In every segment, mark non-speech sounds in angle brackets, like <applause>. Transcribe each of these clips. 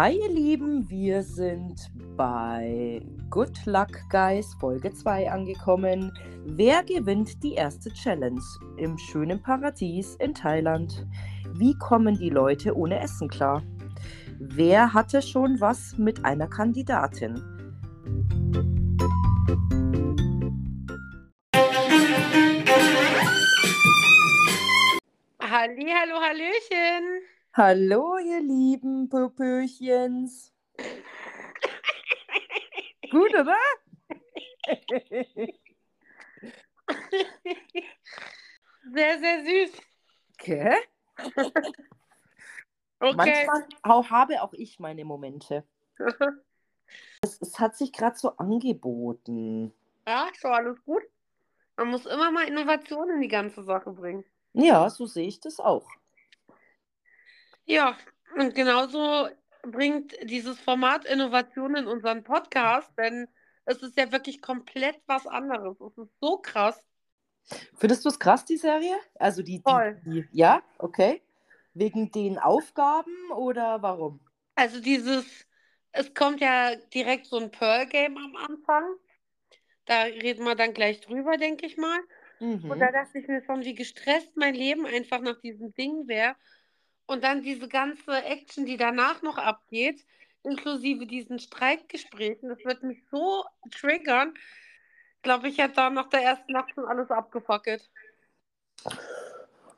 Hi ihr Lieben, wir sind bei Good Luck Guys Folge 2 angekommen. Wer gewinnt die erste Challenge im schönen Paradies in Thailand? Wie kommen die Leute ohne Essen klar? Wer hatte schon was mit einer Kandidatin? Halli, hallo, hallöchen. Hallo ihr lieben Popöchens. Gut, oder? Sehr, sehr süß. Okay. Okay. Manchmal auch, habe auch ich meine Momente. Es, es hat sich gerade so angeboten. Ja, ist doch alles gut. Man muss immer mal Innovation in die ganze Sache bringen. Ja, so sehe ich das auch. Ja, und genauso bringt dieses Format Innovation in unseren Podcast, denn es ist ja wirklich komplett was anderes. Es ist so krass. Findest du es krass, die Serie? Also die, Voll. die, die, ja, okay. Wegen den Aufgaben oder warum? Also dieses, es kommt ja direkt so ein Pearl-Game am Anfang. Da reden wir dann gleich drüber, denke ich mal. Und Mhm. da dachte ich mir schon, wie gestresst mein Leben einfach nach diesem Ding wäre. Und dann diese ganze Action, die danach noch abgeht, inklusive diesen Streitgesprächen, das wird mich so triggern. Glaube ich, hätte da nach der ersten Nacht schon alles abgefackelt.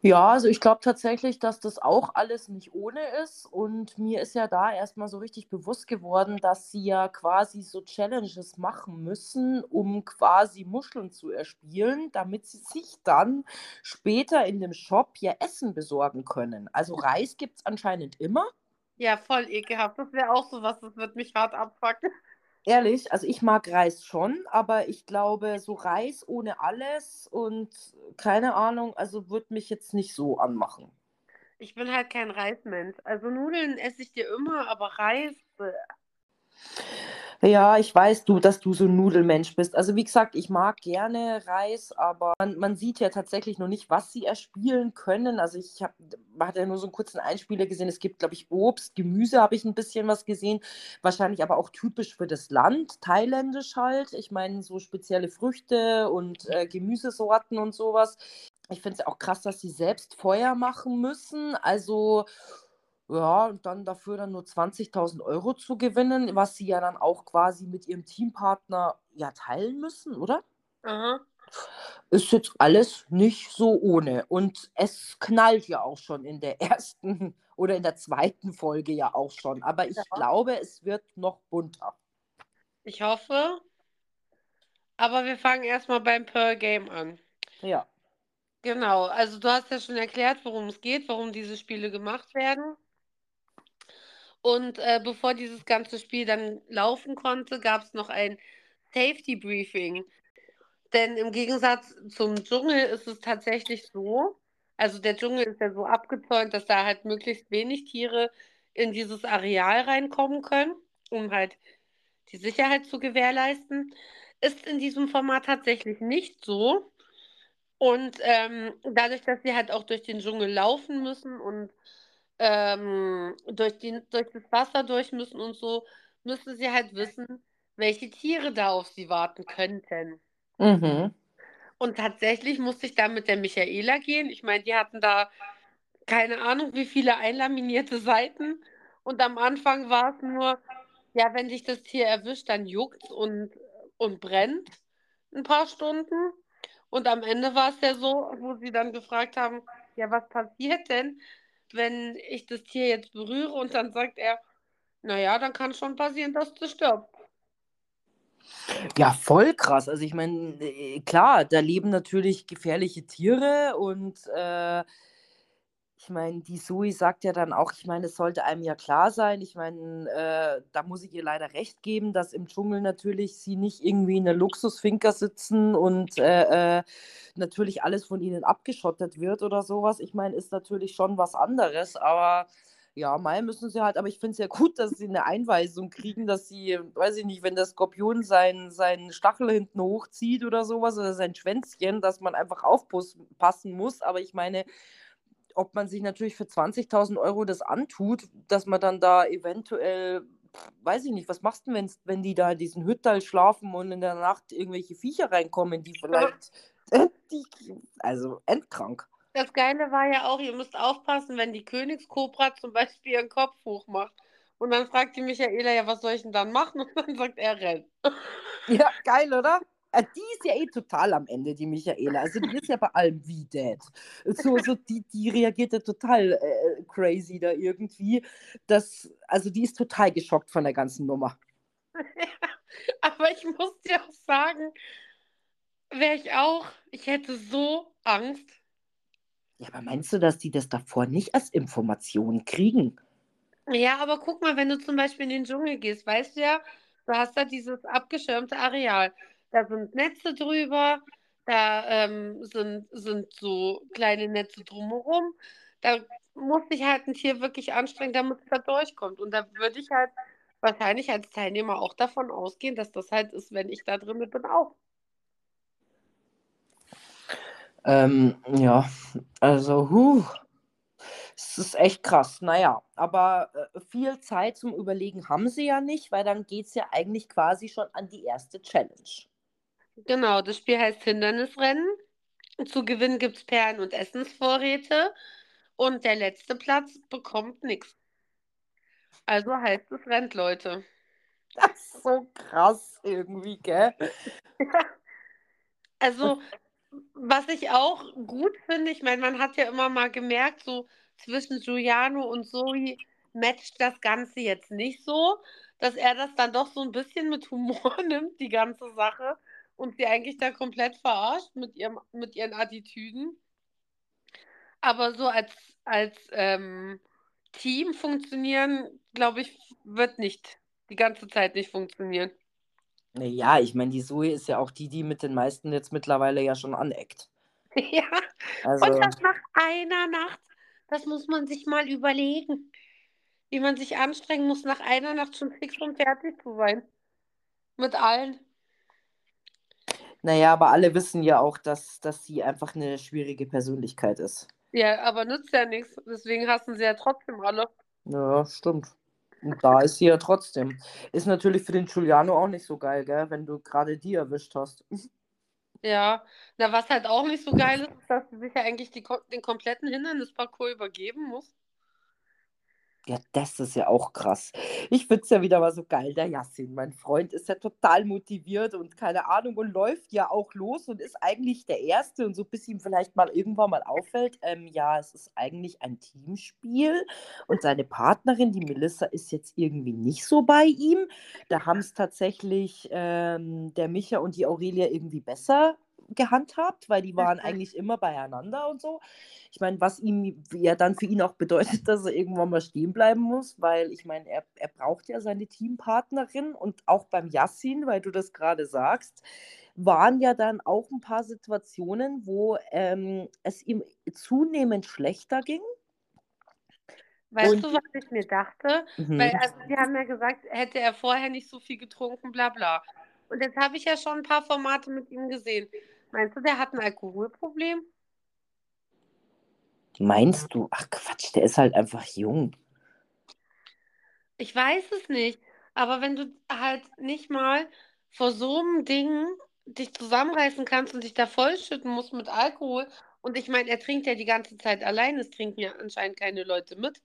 Ja, also ich glaube tatsächlich, dass das auch alles nicht ohne ist. Und mir ist ja da erstmal so richtig bewusst geworden, dass sie ja quasi so Challenges machen müssen, um quasi Muscheln zu erspielen, damit sie sich dann später in dem Shop ja Essen besorgen können. Also Reis gibt es anscheinend immer. Ja, voll ekelhaft. Das wäre auch so was, das wird mich hart abfacken. Ehrlich, also ich mag Reis schon, aber ich glaube, so Reis ohne alles und keine Ahnung, also wird mich jetzt nicht so anmachen. Ich bin halt kein Reismensch. Also Nudeln esse ich dir immer, aber Reis. bäh. Ja, ich weiß du, dass du so ein Nudelmensch bist. Also wie gesagt, ich mag gerne Reis, aber man, man sieht ja tatsächlich noch nicht, was sie erspielen können. Also ich habe hatte ja nur so einen kurzen Einspieler gesehen. Es gibt, glaube ich, Obst, Gemüse habe ich ein bisschen was gesehen. Wahrscheinlich aber auch typisch für das Land, thailändisch halt. Ich meine, so spezielle Früchte und äh, Gemüsesorten und sowas. Ich finde es auch krass, dass sie selbst Feuer machen müssen. Also ja, und dann dafür dann nur 20.000 Euro zu gewinnen, was sie ja dann auch quasi mit ihrem Teampartner ja teilen müssen, oder? Aha. Ist jetzt alles nicht so ohne. Und es knallt ja auch schon in der <laughs> ersten oder in der zweiten Folge ja auch schon. Aber ich Ja. glaube, es wird noch bunter. Ich hoffe. Aber wir fangen erstmal beim Pearl Game an. Ja. Genau, also du hast ja schon erklärt, worum es geht, warum diese Spiele gemacht werden. Und äh, bevor dieses ganze Spiel dann laufen konnte, gab es noch ein Safety Briefing. Denn im Gegensatz zum Dschungel ist es tatsächlich so, also der Dschungel ist ja so abgezäunt, dass da halt möglichst wenig Tiere in dieses Areal reinkommen können, um halt die Sicherheit zu gewährleisten. Ist in diesem Format tatsächlich nicht so. Und ähm, dadurch, dass sie halt auch durch den Dschungel laufen müssen und ähm, durch die, durch das Wasser durch müssen und so, müssen sie halt wissen, welche Tiere da auf sie warten könnten. Mhm. Und tatsächlich musste ich da mit der Michaela gehen. Ich meine, die hatten da keine Ahnung, wie viele einlaminierte Seiten. Und am Anfang war es nur, ja, wenn dich das Tier erwischt, dann juckt und, und brennt ein paar Stunden. Und am Ende war es ja so, wo sie dann gefragt haben, ja, was passiert denn, wenn ich das Tier jetzt berühre? Und dann sagt er, naja, dann kann schon passieren, dass du stirbst. Ja, voll krass. Also ich meine, äh, klar, da leben natürlich gefährliche Tiere und äh, ich meine, die Zoe sagt ja dann auch, ich meine, es sollte einem ja klar sein. Ich meine, äh, da muss ich ihr leider recht geben, dass im Dschungel natürlich sie nicht irgendwie in der Luxusfinca sitzen und äh, äh, natürlich alles von ihnen abgeschottet wird oder sowas. Ich meine, ist natürlich schon was anderes, aber ja, mal müssen sie halt, aber ich finde es ja <laughs> gut, dass sie eine Einweisung kriegen, dass sie, weiß ich nicht, wenn der Skorpion seinen seinen Stachel hinten hochzieht oder sowas oder sein Schwänzchen, dass man einfach aufpassen muss. Aber ich meine, ob man sich natürlich für 20.000 Euro das antut, dass man dann da eventuell, weiß ich nicht, was machst du, denn, wenn die da in diesen Hüttal schlafen und in der Nacht irgendwelche Viecher reinkommen, die vielleicht, die, also endkrank. Das Geile war ja auch, ihr müsst aufpassen, wenn die Königskobra zum Beispiel ihren Kopf hoch macht. Und dann fragt die Michaela, ja, was soll ich denn dann machen? <laughs> Und dann sagt er, renn. Ja, geil, oder? Äh, die ist ja eh total am Ende, die Michaela. Also die ist ja bei allem wie dead. So, so die, die reagiert ja total äh, crazy da irgendwie. Das, also die ist total geschockt von der ganzen Nummer. Ja, <laughs> aber ich muss dir auch sagen, wäre ich auch, ich hätte so Angst. Ja, aber meinst du, dass die das davor nicht als Information kriegen? Ja, aber guck mal, wenn du zum Beispiel in den Dschungel gehst, weißt du ja, du hast da dieses abgeschirmte Areal. Da sind Netze drüber, da ähm, sind, sind so kleine Netze drumherum. Da muss sich halt ein Tier wirklich anstrengen, damit es da durchkommt. Und da würde ich halt wahrscheinlich als Teilnehmer auch davon ausgehen, dass das halt ist, wenn ich da drin bin, auch. Ähm, ja, also, huh. Es ist echt krass. Naja, aber äh, viel Zeit zum Überlegen haben sie ja nicht, weil dann geht es ja eigentlich quasi schon an die erste Challenge. Genau, das Spiel heißt Hindernisrennen. Zu gewinnen gibt es Perlen und Essensvorräte. Und der letzte Platz bekommt nichts. Also heißt es rennt, Leute. Das ist so krass irgendwie, gell? <laughs> Also, was ich auch gut finde, ich meine, man hat ja immer mal gemerkt, so zwischen Giuliano und Zoe matcht das Ganze jetzt nicht so, dass er das dann doch so ein bisschen mit Humor <laughs> nimmt, die ganze Sache, und sie eigentlich da komplett verarscht mit, ihrem, mit ihren Attitüden. Aber so als, als ähm, Team funktionieren, glaube ich, wird nicht die ganze Zeit nicht funktionieren. Ja, ich meine, die Zoe ist ja auch die, die mit den meisten jetzt mittlerweile ja schon aneckt. <laughs> Ja, Also, und das nach einer Nacht. Das muss man sich mal überlegen. Wie man sich anstrengen muss, nach einer Nacht schon fix und fertig zu sein. Mit allen. Naja, aber alle wissen ja auch, dass, dass sie einfach eine schwierige Persönlichkeit ist. Ja, aber nützt ja nichts. Deswegen hassen sie ja trotzdem alle. Ja, stimmt. Und da ist sie ja trotzdem. Ist natürlich für den Giuliano auch nicht so geil, gell, wenn du gerade die erwischt hast. <laughs> Ja, na, was halt auch nicht so geil ist, ist, dass sie sich ja eigentlich die, den kompletten Hindernisparcours übergeben muss. Ja, das ist ja auch krass. Ich finde es ja wieder mal so geil, der Yassin. Mein Freund ist ja total motiviert und keine Ahnung und läuft ja auch los und ist eigentlich der Erste und so bis ihm vielleicht mal irgendwann mal auffällt, ähm, ja, es ist eigentlich ein Teamspiel und seine Partnerin, die Melissa, ist jetzt irgendwie nicht so bei ihm. Da haben es tatsächlich ähm, der Micha und die Aurelia irgendwie besser gehandhabt, weil die waren eigentlich immer beieinander und so. Ich meine, was ihm ja dann für ihn auch bedeutet, <laughs> dass er irgendwann mal stehen bleiben muss, weil ich meine, er, er braucht ja seine Teampartnerin und auch beim Yassin, weil du das gerade sagst, waren ja dann auch ein paar Situationen, wo ähm, es ihm zunehmend schlechter ging. Weißt Und- du, was ich mir dachte? Mhm. Weil, also, die haben ja gesagt, hätte er vorher nicht so viel getrunken, bla bla. Und jetzt habe ich ja schon ein paar Formate mit ihm gesehen. Meinst du, der hat ein Alkoholproblem? Meinst du? Ach Quatsch, der ist halt einfach jung. Ich weiß es nicht. Aber wenn du halt nicht mal vor so einem Ding dich zusammenreißen kannst und dich da vollschütten musst mit Alkohol. Und ich meine, er trinkt ja die ganze Zeit allein. Es trinken ja anscheinend keine Leute mit.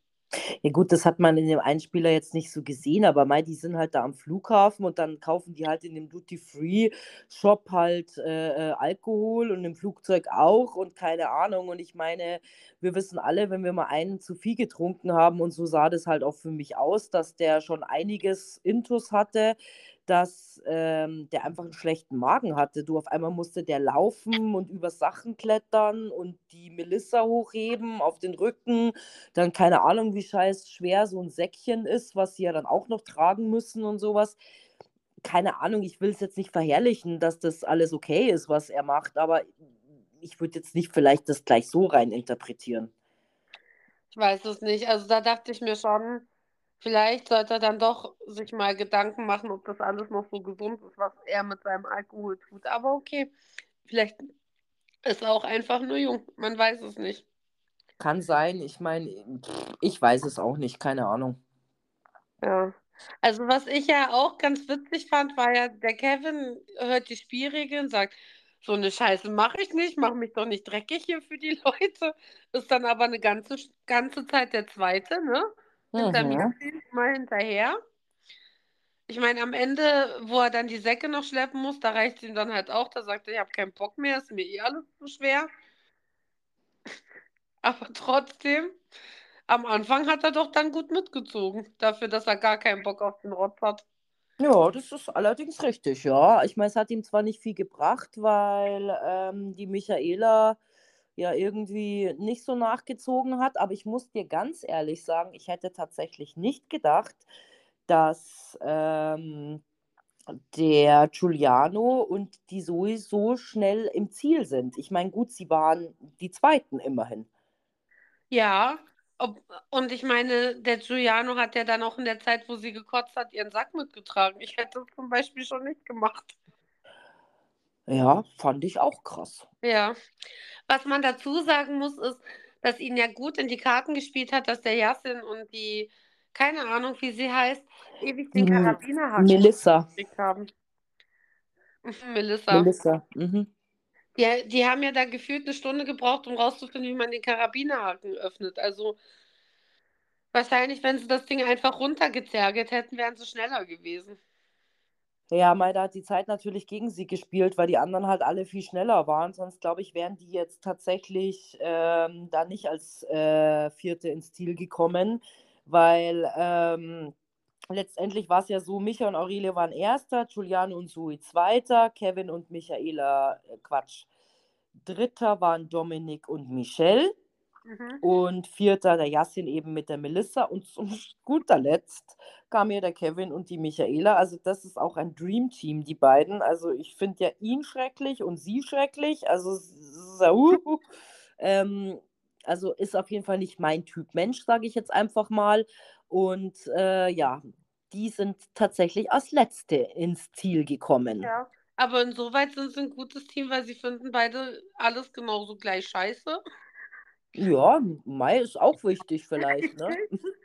Ja gut, das hat man in dem Einspieler jetzt nicht so gesehen, aber mei, die sind halt da am Flughafen und dann kaufen die halt in dem Duty-Free-Shop halt äh, äh, Alkohol und im Flugzeug auch und keine Ahnung. Und ich meine, wir wissen alle, wenn wir mal einen zu viel getrunken haben und so sah das halt auch für mich aus, dass der schon einiges Intus hatte, dass ähm, der einfach einen schlechten Magen hatte. Du, auf einmal musste der laufen und über Sachen klettern und die Melissa hochheben auf den Rücken dann keine Ahnung, wie scheiß schwer so ein Säckchen ist, was sie ja dann auch noch tragen müssen und sowas. Keine Ahnung, ich will es jetzt nicht verherrlichen, dass das alles okay ist, was er macht, aber ich würde jetzt nicht vielleicht das gleich so rein interpretieren. Ich weiß es nicht. Also da dachte ich mir schon, vielleicht sollte er dann doch sich mal Gedanken machen, ob das alles noch so gesund ist, was er mit seinem Alkohol tut. Aber okay, vielleicht ist er auch einfach nur jung. Man weiß es nicht. Kann sein. Ich meine, ich weiß es auch nicht. Keine Ahnung. Ja. Also was ich ja auch ganz witzig fand, war ja, der Kevin hört die Spielregeln, sagt, so eine Scheiße mache ich nicht, mache mich doch nicht dreckig hier für die <laughs> Leute. Ist dann aber eine ganze, ganze Zeit der Zweite, ne? Mhm. mal hinterher. Ich meine, am Ende, wo er dann die Säcke noch schleppen muss, da reicht es ihm dann halt auch. Da sagt er, ich habe keinen Bock mehr, ist mir eh alles zu schwer. <laughs> Aber trotzdem, am Anfang hat er doch dann gut mitgezogen, dafür, dass er gar keinen Bock auf den Rotz hat. Ja, das ist allerdings richtig, ja. Ich meine, es hat ihm zwar nicht viel gebracht, weil ähm, die Michaela ja irgendwie nicht so nachgezogen hat, aber ich muss dir ganz ehrlich sagen, ich hätte tatsächlich nicht gedacht, dass ähm, der Giuliano und die Zoe so schnell im Ziel sind. Ich meine, gut, sie waren die Zweiten immerhin. Ja, ob, und ich meine, der Giuliano hat ja dann auch in der Zeit, wo sie gekotzt hat, ihren Sack mitgetragen. Ich hätte es zum Beispiel schon nicht gemacht. Ja, fand ich auch krass. Ja. Was man dazu sagen muss, ist, dass ihn ja gut in die Karten gespielt hat, dass der Yassin und die, keine Ahnung, wie sie heißt, ewig den Die Karabinerhaken Melissa. gekriegt haben. <laughs> Melissa. Melissa. Mhm. Die, die haben ja da gefühlt eine Stunde gebraucht, um rauszufinden, wie man den Karabinerhaken öffnet. Also wahrscheinlich, wenn sie das Ding einfach runtergezergelt hätten, wären sie schneller gewesen. Ja, Mai, da hat die Zeit natürlich gegen sie gespielt, weil die anderen halt alle viel schneller waren. Sonst, glaube ich, wären die jetzt tatsächlich ähm, da nicht als äh, Vierte ins Ziel gekommen, weil ähm, letztendlich war es ja so, Micha und Aurelie waren Erster, Giuliano und Sui Zweiter, Kevin und Michaela, äh, Quatsch, Dritter waren Dominik und Michelle. Mhm. Und vierter der Yassin eben mit der Melissa. Und zum <laughs> guter Letzt kam hier der Kevin und die Michaela. Also das ist auch ein Dream Team, die beiden. Also ich finde ja ihn schrecklich und sie schrecklich. Also, so, <laughs> ähm, also ist auf jeden Fall nicht mein Typ Mensch, sage ich jetzt einfach mal. Und äh, ja, die sind tatsächlich als Letzte ins Ziel gekommen. Ja, aber insoweit sind sie ein gutes Team, weil sie finden beide alles genauso gleich scheiße. Ja, Mai ist auch wichtig vielleicht, ne? <laughs>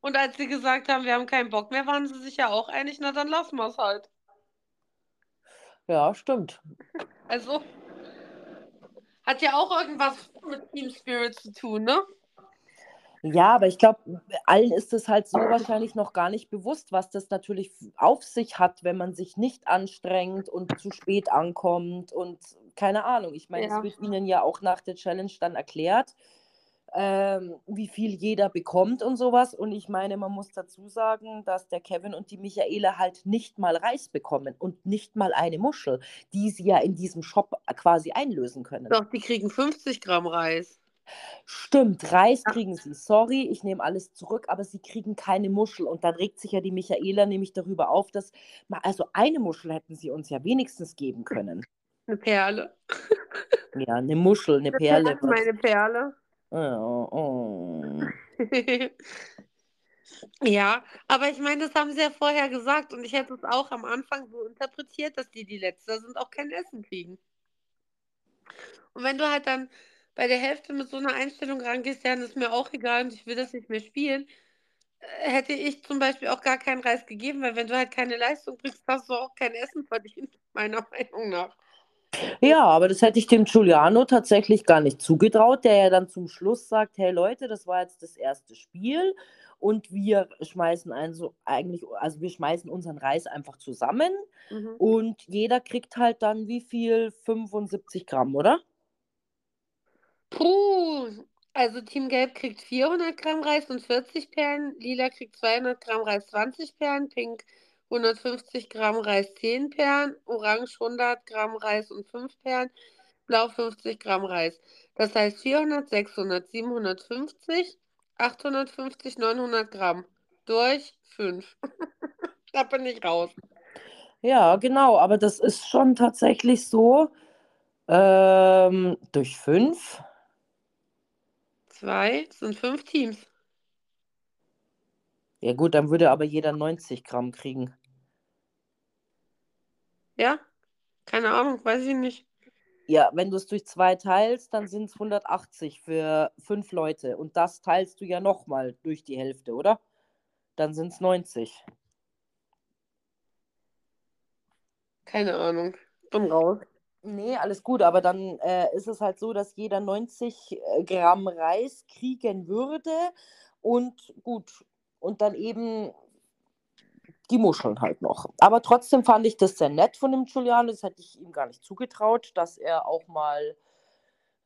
Und als sie gesagt haben, wir haben keinen Bock mehr, waren sie sich ja auch einig, na dann lassen wir es halt. Ja, stimmt. Also hat ja auch irgendwas mit Team Spirit zu tun, ne? Ja, aber ich glaube, allen ist es halt so wahrscheinlich noch gar nicht bewusst, was das natürlich auf sich hat, wenn man sich nicht anstrengt und zu spät ankommt und keine Ahnung. Ich meine, Ja. es wird ihnen ja auch nach der Challenge dann erklärt, ähm, wie viel jeder bekommt und sowas. Und ich meine, man muss dazu sagen, dass der Kevin und die Michaela halt nicht mal Reis bekommen und nicht mal eine Muschel, die sie ja in diesem Shop quasi einlösen können. Doch, die kriegen 50 Gramm Reis. Stimmt, Reis Ja. kriegen sie. Sorry, ich nehme alles zurück, aber sie kriegen keine Muschel. Und dann regt sich ja die Michaela nämlich darüber auf, dass, also eine Muschel hätten sie uns ja wenigstens geben können. Eine Perle. Ja, eine Muschel, eine Perle. was- Meine Perle. Ja, oh. <laughs> Ja, aber ich meine, das haben sie ja vorher gesagt und ich hätte es auch am Anfang so interpretiert, dass die, die Letzte sind, auch kein Essen kriegen. Und wenn du halt dann bei der Hälfte mit so einer Einstellung rangehst, ja, dann ist mir auch egal und ich will das nicht mehr spielen, äh, hätte ich zum Beispiel auch gar keinen Reis gegeben, weil wenn du halt keine Leistung bringst, hast du auch kein Essen verdient, <laughs> meiner Meinung nach. Ja, aber das hätte ich dem Giuliano tatsächlich gar nicht zugetraut, der ja dann zum Schluss sagt, hey Leute, das war jetzt das erste Spiel und wir schmeißen also eigentlich, also wir schmeißen unseren Reis einfach zusammen Mhm. und jeder kriegt halt dann wie viel? 75 Gramm, oder? Puh, also Team Gelb kriegt 400 Gramm Reis und 40 Perlen, Lila kriegt 200 Gramm Reis, 20 Perlen, Pink 150 Gramm Reis, 10 Perlen, Orange 100 Gramm Reis und 5 Perlen, Blau 50 Gramm Reis. Das heißt 400, 600, 750, 850, 900 Gramm. Durch 5. <laughs> da bin ich raus. Ja, genau, aber das ist schon tatsächlich so. Ähm, durch fünf. Zwei das sind fünf Teams. Ja gut, dann würde aber jeder 90 Gramm kriegen. Ja? Keine Ahnung, weiß ich nicht. Ja, wenn du es durch zwei teilst, dann sind es 180 für fünf Leute. Und das teilst du ja nochmal durch die Hälfte, oder? Dann sind es 90. Keine Ahnung. Bin raus. Nee, alles gut, aber dann äh, ist es halt so, dass jeder 90 äh, Gramm Reis kriegen würde und gut, und dann eben die Muscheln halt noch. Aber trotzdem fand ich das sehr nett von dem Giuliano, das hätte ich ihm gar nicht zugetraut, dass er auch mal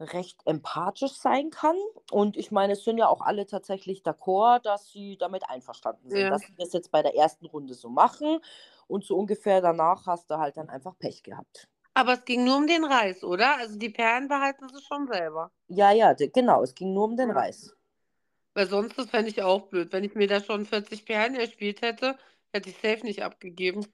recht empathisch sein kann. Und ich meine, es sind ja auch alle tatsächlich d'accord, dass sie damit einverstanden sind, Ja. dass sie das jetzt bei der ersten Runde so machen. Und so ungefähr danach hast du halt dann einfach Pech gehabt. Aber es ging nur um den Reis, oder? Also die Perlen behalten sie schon selber. Ja, ja, genau, es ging nur um den. Reis. Weil sonst, das fände ich auch blöd. Wenn ich mir da schon 40 Perlen erspielt hätte, hätte ich safe nicht abgegeben.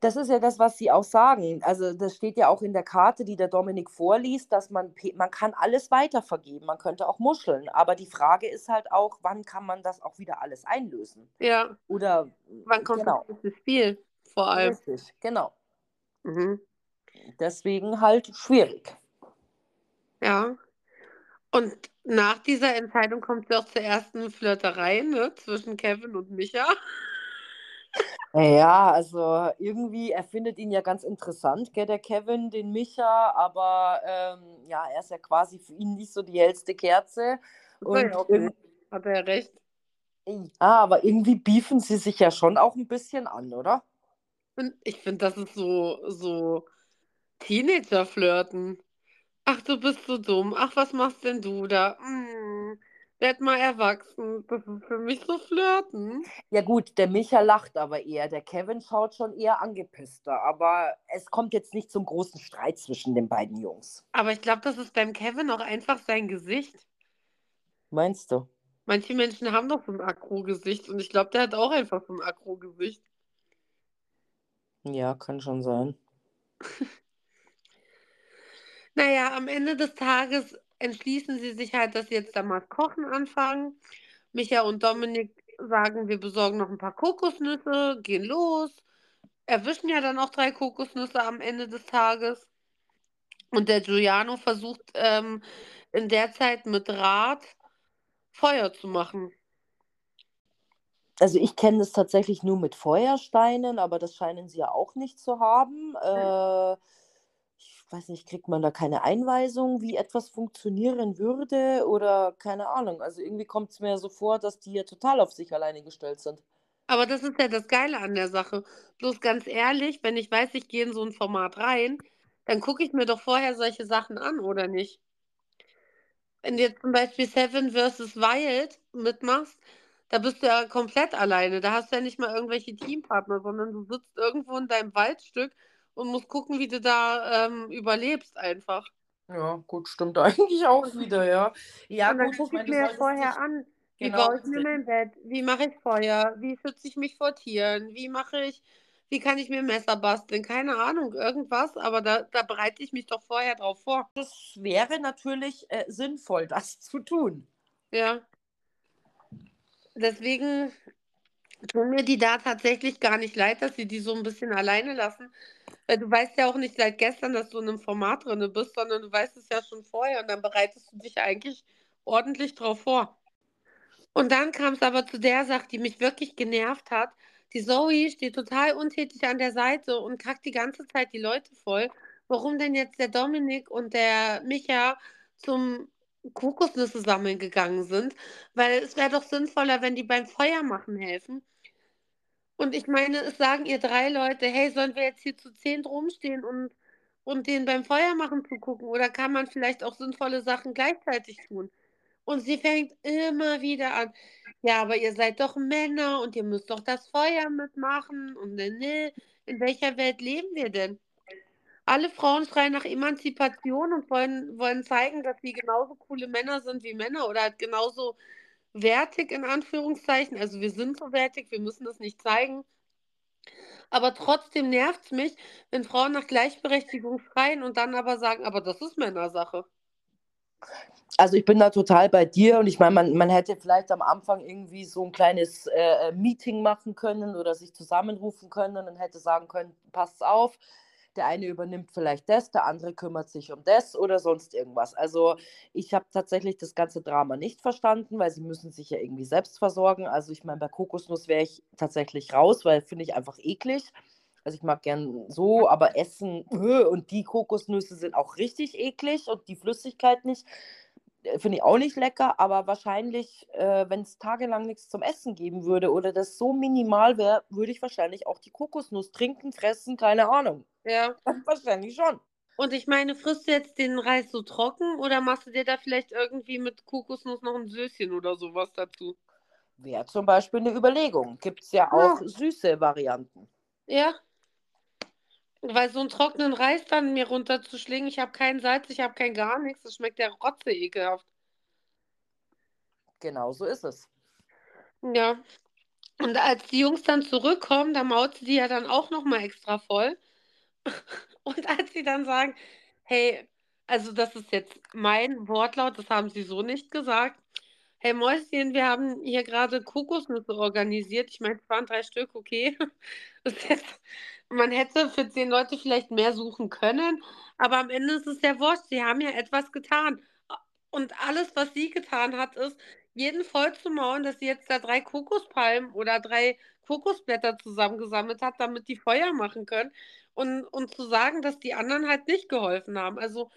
Das ist ja das, was sie auch sagen. Also das steht ja auch in der Karte, die der Dominik vorliest, dass man, man kann alles weitervergeben. Man könnte auch muscheln. Aber die Frage ist halt auch, wann kann man das auch wieder alles einlösen? Ja, Oder wann kommt genau, das Spiel? Vor allem. richtig, genau. Mhm. Deswegen halt schwierig. Ja. Und nach dieser Entscheidung kommt es auch zur ersten Flirterei, ne, zwischen Kevin und Micha. Ja, also irgendwie, er findet ihn ja ganz interessant, gell, der Kevin, den Micha, aber ähm, ja, er ist ja quasi für ihn nicht so die hellste Kerze. Und ja nicht. Hat er ja recht. ja, aber irgendwie beefen sie sich ja schon auch ein bisschen an, oder? Ich finde, das ist so, so Teenager-Flirten. Ach, du bist so dumm. Ach, was machst denn du da? Hm, werd mal erwachsen. Das ist für mich so Flirten. Ja gut, der Micha lacht aber eher, der Kevin schaut schon eher angepisster, aber es kommt jetzt nicht zum großen Streit zwischen den beiden Jungs. Aber ich glaube, das ist beim Kevin auch einfach sein Gesicht. Meinst du? Manche Menschen haben doch so ein Akro-Gesicht und ich glaube, der hat auch einfach so ein Akro-Gesicht. Ja, kann schon sein. <laughs> Naja, am Ende des Tages entschließen sie sich halt, dass sie jetzt da mal Kochen anfangen. Micha und Dominik sagen, wir besorgen noch ein paar Kokosnüsse, gehen los, erwischen ja dann auch drei Kokosnüsse am Ende des Tages. Und der Giuliano versucht ähm, in der Zeit mit Draht Feuer zu machen. Also ich kenne das tatsächlich nur mit Feuersteinen, aber das scheinen sie ja auch nicht zu haben. Äh, ich weiß nicht, kriegt man da keine Einweisung, wie etwas funktionieren würde oder keine Ahnung. Also irgendwie kommt es mir so vor, dass die ja total auf sich alleine gestellt sind. Aber das ist ja das Geile an der Sache. Bloß ganz ehrlich, wenn ich weiß, ich gehe in so ein Format rein, dann gucke ich mir doch vorher solche Sachen an, oder nicht? Wenn du jetzt zum Beispiel Seven vs. Wild mitmachst, da bist du ja komplett alleine. Da hast du ja nicht mal irgendwelche Teampartner, sondern du sitzt irgendwo in deinem Waldstück und musst gucken, wie du da ähm, überlebst einfach. Ja, gut, stimmt <laughs> eigentlich auch wieder, ja. Ja, Und dann gut, ich gucke ich meine, mir vorher dich, an, wie genau, baue ich mir mein Bett, wie mache ich Feuer, wie schütze ich mich vor Tieren, wie mache ich, wie kann ich mir Messer basteln, keine Ahnung, irgendwas, aber da, da bereite ich mich doch vorher drauf vor. das wäre natürlich äh, sinnvoll, <laughs> das zu tun. Ja. Deswegen tun mir die da tatsächlich gar nicht leid, dass sie die so ein bisschen alleine lassen. Weil du weißt ja auch nicht seit gestern, dass du in einem Format drin bist, sondern du weißt es ja schon vorher und dann bereitest du dich eigentlich ordentlich drauf vor. Und dann kam es aber zu der Sache, die mich wirklich genervt hat. Die Zoe steht total untätig an der Seite und kackt die ganze Zeit die Leute voll. Warum denn jetzt der Dominik und der Micha zum Kokosnüsse sammeln gegangen sind? Weil es wäre doch sinnvoller, wenn die beim Feuer machen helfen. Und ich meine, es sagen ihr drei Leute, hey, sollen wir jetzt hier zu zehn rumstehen und, und denen beim Feuer machen zugucken? Oder kann man vielleicht auch sinnvolle Sachen gleichzeitig tun? Und sie fängt immer wieder an. Ja, aber ihr seid doch Männer und ihr müsst doch das Feuer mitmachen. Und ne, ne, in welcher Welt leben wir denn? Alle Frauen schreien nach Emanzipation und wollen, wollen zeigen, dass sie genauso coole Männer sind wie Männer oder halt genauso wertig in Anführungszeichen. Also wir sind so wertig, wir müssen das nicht zeigen. Aber trotzdem nervt es mich, wenn Frauen nach Gleichberechtigung schreien und dann aber sagen, aber das ist Männersache. Also ich bin da total bei dir und ich meine, man, man hätte vielleicht am Anfang irgendwie so ein kleines äh, Meeting machen können oder sich zusammenrufen können und hätte sagen können, passt auf, Der eine übernimmt vielleicht das, der andere kümmert sich um das oder sonst irgendwas. Also ich habe tatsächlich das ganze Drama nicht verstanden, weil sie müssen sich ja irgendwie selbst versorgen. Also ich meine, bei Kokosnuss wäre ich tatsächlich raus, weil finde ich einfach eklig. Also ich mag gern so, aber Essen äh, und die Kokosnüsse sind auch richtig eklig und die Flüssigkeit nicht. Äh, finde ich auch nicht lecker, aber wahrscheinlich, äh, wenn es tagelang nichts zum Essen geben würde oder das so minimal wäre, würde ich wahrscheinlich auch die Kokosnuss trinken, fressen, keine Ahnung. Ja. <laughs> wahrscheinlich schon. Und ich meine, frisst du jetzt den Reis so trocken oder machst du dir da vielleicht irgendwie mit Kokosnuss noch ein Söschen oder sowas dazu? Wäre zum Beispiel eine Überlegung. Gibt es ja auch ja. süße Varianten. Ja. Weil so einen trockenen Reis dann mir runterzuschlingen, ich habe kein Salz, ich habe kein gar nichts, das schmeckt ja rotze ekelhaft. Genau so ist es. Ja. Und als die Jungs dann zurückkommen, da maut sie die ja dann auch nochmal extra voll. <laughs> Und als sie dann sagen, hey, also das ist jetzt mein Wortlaut, das haben sie so nicht gesagt. Hey Mäuschen, wir haben hier gerade Kokosnüsse organisiert. Ich meine, es waren drei Stück, okay. <laughs> Jetzt, man hätte für zehn Leute vielleicht mehr suchen können, aber am Ende ist es ja wurscht. Sie haben ja etwas getan. Und alles, was sie getan hat, ist, jeden voll zu mauern, dass sie jetzt da drei Kokospalmen oder drei Kokosblätter zusammengesammelt hat, damit die Feuer machen können. Und, und zu sagen, dass die anderen halt nicht geholfen haben. Also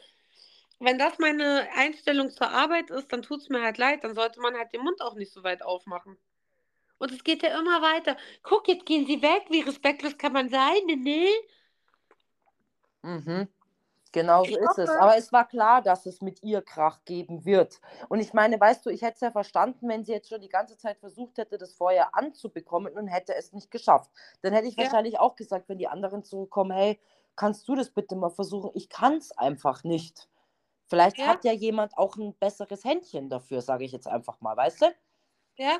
wenn das meine Einstellung zur Arbeit ist, dann tut es mir halt leid. Dann sollte man halt den Mund auch nicht so weit aufmachen. Und es geht ja immer weiter. Guck, jetzt gehen sie weg. Wie respektlos kann man sein? Nee. Mhm. Genau so ist es. Aber es war klar, dass es mit ihr Krach geben wird. Und ich meine, weißt du, ich hätte es ja verstanden, wenn sie jetzt schon die ganze Zeit versucht hätte, das Feuer anzubekommen und hätte es nicht geschafft. Dann hätte ich ja. wahrscheinlich auch gesagt, wenn die anderen zurückkommen, hey, kannst du das bitte mal versuchen? Ich kann es einfach nicht. Vielleicht ja. hat ja jemand auch ein besseres Händchen dafür, sage ich jetzt einfach mal, weißt du? Ja.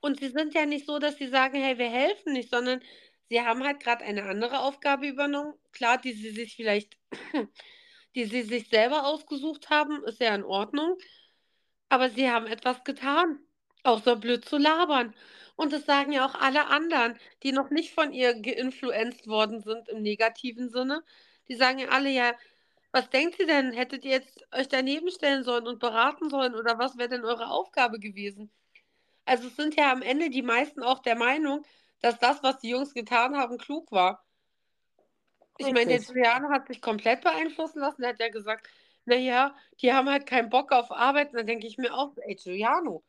Und sie sind ja nicht so, dass sie sagen, hey, wir helfen nicht, sondern sie haben halt gerade eine andere Aufgabe übernommen. Klar, die sie sich vielleicht, <clears throat> die sie sich selber ausgesucht haben, ist ja in Ordnung. Aber sie haben etwas getan, außer blöd zu labern. Und das sagen ja auch alle anderen, die noch nicht von ihr geinfluenzt worden sind im negativen Sinne. Die sagen ja alle, ja, was denkt ihr denn? Hättet ihr jetzt euch daneben stellen sollen und beraten sollen oder was wäre denn eure Aufgabe gewesen? Also es sind ja am Ende die meisten auch der Meinung, dass das, was die Jungs getan haben, klug war. Ich meine, der Giuliano hat sich komplett beeinflussen lassen. Er hat ja gesagt, naja, die haben halt keinen Bock auf Arbeit. Und dann denke ich mir auch, ey, Giuliano,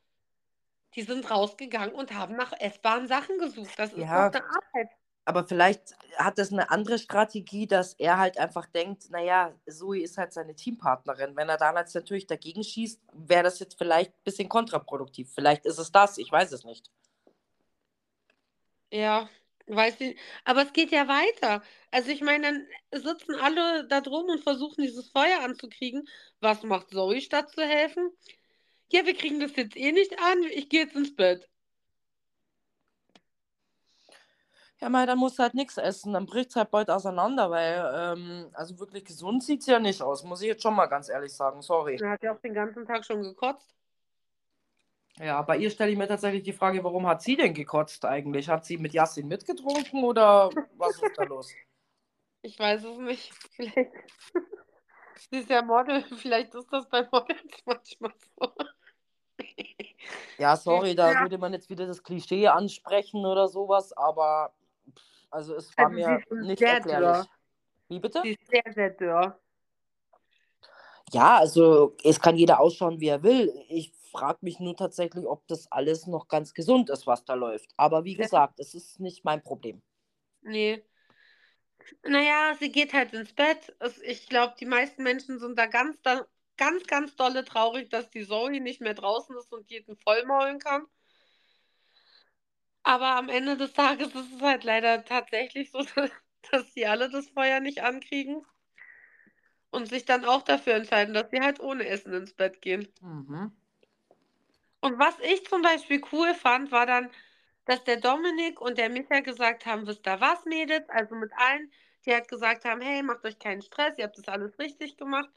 die sind rausgegangen und haben nach essbaren Sachen gesucht. Das ist ja. doch eine Arbeit aber vielleicht hat es eine andere Strategie, dass er halt einfach denkt, naja, Zoe ist halt seine Teampartnerin. Wenn er jetzt natürlich dagegen schießt, wäre das jetzt vielleicht ein bisschen kontraproduktiv. Vielleicht ist es das, ich weiß es nicht. Ja, weiß ich. Aber es geht ja weiter. Also ich meine, dann sitzen alle da drum und versuchen dieses Feuer anzukriegen. Was macht Zoe statt zu helfen? Ja, wir kriegen das jetzt eh nicht an. Ich gehe jetzt ins Bett. Ja, mal, dann musst du halt nichts essen, dann bricht es halt bald auseinander, weil, ähm, also wirklich gesund sieht es ja nicht aus, muss ich jetzt schon mal ganz ehrlich sagen, sorry. Er hat ja auch den ganzen Tag schon gekotzt. Ja, bei ihr stelle ich mir tatsächlich die Frage, warum hat sie denn gekotzt eigentlich? Hat sie mit Yassin mitgetrunken oder was ist da los? <laughs> Ich weiß es nicht. Vielleicht. <laughs> sie ist ja Model, vielleicht ist das bei Models manchmal so. Ja, sorry, da ja. würde man jetzt wieder das Klischee ansprechen oder sowas, aber also es war also mir nicht erklärlich. Dürr. Wie bitte? Sie ist sehr, sehr dürr. Ja, also es kann jeder ausschauen, wie er will. Ich frage mich nur tatsächlich, ob das alles noch ganz gesund ist, was da läuft. Aber wie gesagt, es ist nicht mein Problem. Nee. Naja, sie geht halt ins Bett. Ich glaube, die meisten Menschen sind da ganz, ganz, ganz dolle traurig, dass die Zoe nicht mehr draußen ist und jeden vollmaulen kann. Aber am Ende des Tages ist es halt leider tatsächlich so, <laughs> dass sie alle das Feuer nicht ankriegen und sich dann auch dafür entscheiden, dass sie halt ohne Essen ins Bett gehen. Mhm. Und was ich zum Beispiel cool fand, war dann, dass der Dominik und der Micha gesagt haben, wisst ihr was, Mädels? Also mit allen, die halt gesagt haben, hey, macht euch keinen Stress, ihr habt das alles richtig gemacht.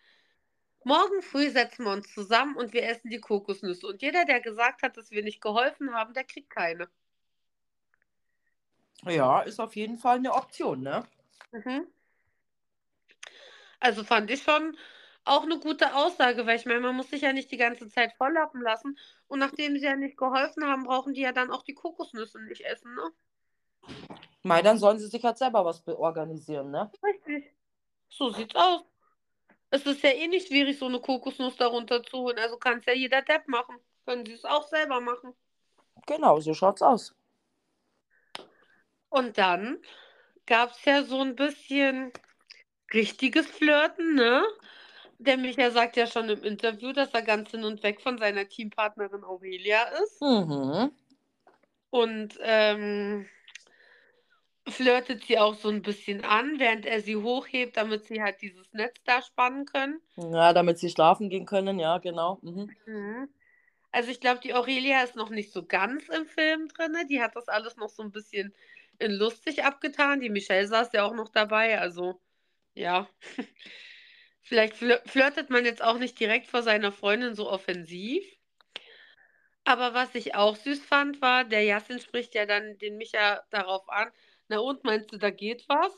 Morgen früh setzen wir uns zusammen und wir essen die Kokosnüsse. Und jeder, der gesagt hat, dass wir nicht geholfen haben, der kriegt keine. Ja, ist auf jeden Fall eine Option, ne? Mhm. Also fand ich schon auch eine gute Aussage, weil ich meine, man muss sich ja nicht die ganze Zeit volllappen lassen. Und nachdem sie ja nicht geholfen haben, brauchen die ja dann auch die Kokosnüsse nicht essen, ne? Mei, dann sollen sie sich halt selber was organisieren, ne? Richtig. So sieht's aus. Es ist ja eh nicht schwierig, so eine Kokosnuss darunter zu holen. Also kann es ja jeder Depp machen. Können sie es auch selber machen. Genau, so schaut's aus. Und dann gab es ja so ein bisschen richtiges Flirten, ne? Der Micha sagt ja schon im Interview, dass er ganz hin und weg von seiner Teampartnerin Aurelia ist. Mhm. Und ähm, flirtet sie auch so ein bisschen an, während er sie hochhebt, damit sie halt dieses Netz da spannen können. Ja, damit sie schlafen gehen können, ja, genau. Mhm. Mhm. Also ich glaube, die Aurelia ist noch nicht so ganz im Film drin. Die hat das alles noch so ein bisschen in lustig abgetan. Die Michelle saß ja auch noch dabei. Also ja, <laughs> vielleicht flir flirtet man jetzt auch nicht direkt vor seiner Freundin so offensiv. Aber was ich auch süß fand, war, der Yassin spricht ja dann den Micha darauf an, na und, meinst du, da geht was?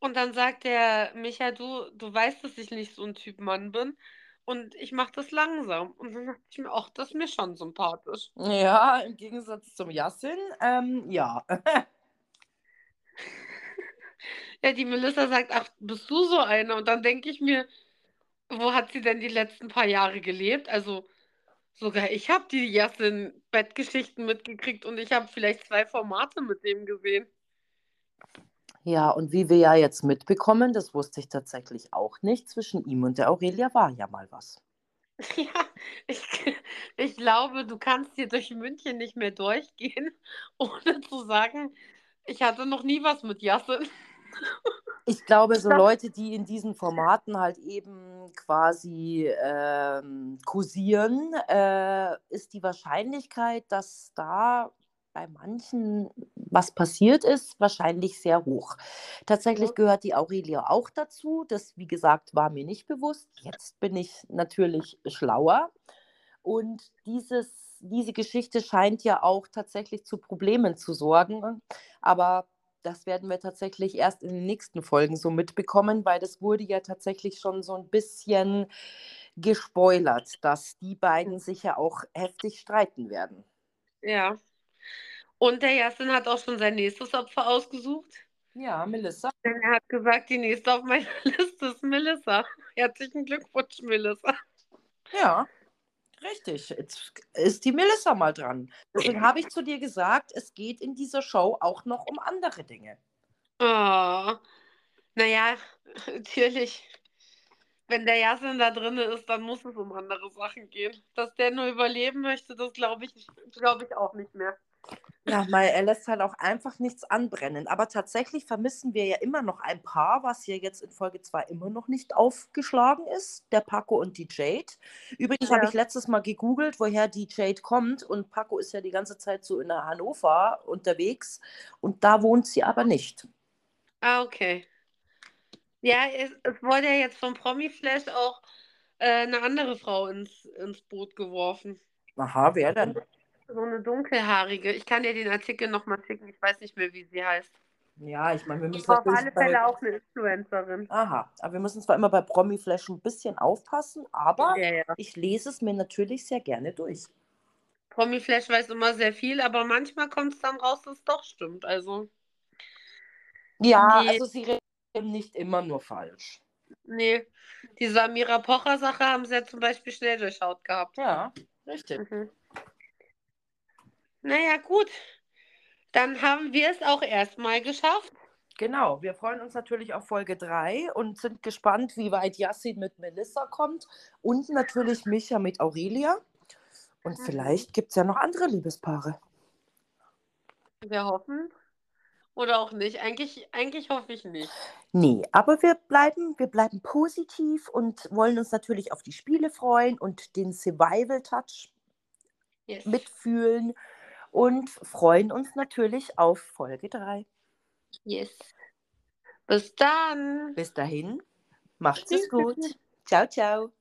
Und dann sagt der Micha, du, du weißt, dass ich nicht so ein Typ Mann bin und ich mache das langsam. Und dann dachte ich mir, ach, das ist mir schon sympathisch. Ja, im Gegensatz zum Yassin, ähm, ja. <laughs> Ja, die Melissa sagt, ach, bist du so eine? Und dann denke ich mir, wo hat sie denn die letzten paar Jahre gelebt? Also sogar ich habe die Yassin-Bettgeschichten mitgekriegt und ich habe vielleicht zwei Formate mit dem gesehen. Ja, und wie wir ja jetzt mitbekommen, das wusste ich tatsächlich auch nicht, zwischen ihm und der Aurelia war ja mal was. <laughs> Ja, ich, ich glaube, du kannst hier durch München nicht mehr durchgehen, <laughs> ohne zu sagen, ich hatte noch nie was mit Yassin. Ich glaube, so Leute, die in diesen Formaten halt eben quasi ähm, kursieren, äh, ist die Wahrscheinlichkeit, dass da bei manchen was passiert ist, wahrscheinlich sehr hoch. Tatsächlich Ja. gehört die Aurelia auch dazu. Das, wie gesagt, war mir nicht bewusst. Jetzt bin ich natürlich schlauer. Und dieses, diese Geschichte scheint ja auch tatsächlich zu Problemen zu sorgen. Aber das werden wir tatsächlich erst in den nächsten Folgen so mitbekommen, weil das wurde ja tatsächlich schon so ein bisschen gespoilert, dass die beiden sich ja auch heftig streiten werden. Ja. Und der Yassin hat auch schon sein nächstes Opfer ausgesucht. Ja, Melissa. Denn er hat gesagt, die nächste auf meiner <laughs> Liste ist Melissa. Herzlichen Glückwunsch, Melissa. Ja, richtig. Jetzt ist die Melissa mal dran. Deswegen habe ich zu dir gesagt, es geht in dieser Show auch noch um andere Dinge. Oh. Naja, <laughs> natürlich. Wenn der Yassin da drin ist, dann muss es um andere Sachen gehen. Dass der nur überleben möchte, das glaube ich, glaube ich auch nicht mehr. Ja, weil er lässt halt auch einfach nichts anbrennen. Aber tatsächlich vermissen wir ja immer noch ein Paar, was hier jetzt in Folge 2 immer noch nicht aufgeschlagen ist. Der Paco und die Jade. Übrigens Ja. habe ich letztes Mal gegoogelt, woher die Jade kommt. Und Paco ist ja die ganze Zeit so in Hannover unterwegs. Und da wohnt sie aber nicht. Ah, okay. Ja, es, es wurde ja jetzt vom Promi-Flash auch äh, eine andere Frau ins, ins Boot geworfen. Aha, wer denn? So eine dunkelhaarige. Ich kann dir den Artikel nochmal schicken. Ich weiß nicht mehr, wie sie heißt. Ja, ich meine, wir müssen Aber auf alle bei- Fälle auch eine Influencerin. Aha, aber wir müssen zwar immer bei Promi-Flash ein bisschen aufpassen, aber Ja, ja. ich lese es mir natürlich sehr gerne durch. Promi-Flash weiß immer sehr viel, aber manchmal kommt es dann raus, dass es doch stimmt. Also, Ja, Die- also sie reden nicht immer nur falsch. nee. Die Samira Pocher-Sache haben sie ja zum Beispiel schnell durchschaut gehabt. Ja, richtig. Mhm. Naja, gut. Dann haben wir es auch erstmal geschafft. Genau, wir freuen uns natürlich auf Folge 3 und sind gespannt, wie weit Yassin mit Melissa kommt und natürlich Micha mit Aurelia. Und Mhm. vielleicht gibt es ja noch andere Liebespaare. Wir hoffen. Oder auch nicht. Eigentlich, eigentlich hoffe ich nicht. Nee, aber wir bleiben, wir bleiben positiv und wollen uns natürlich auf die Spiele freuen und den Survival-Touch Yes. mitfühlen und freuen uns natürlich auf Folge 3. Yes. Bis dann. Bis dahin, macht's es gut. Ciao, ciao.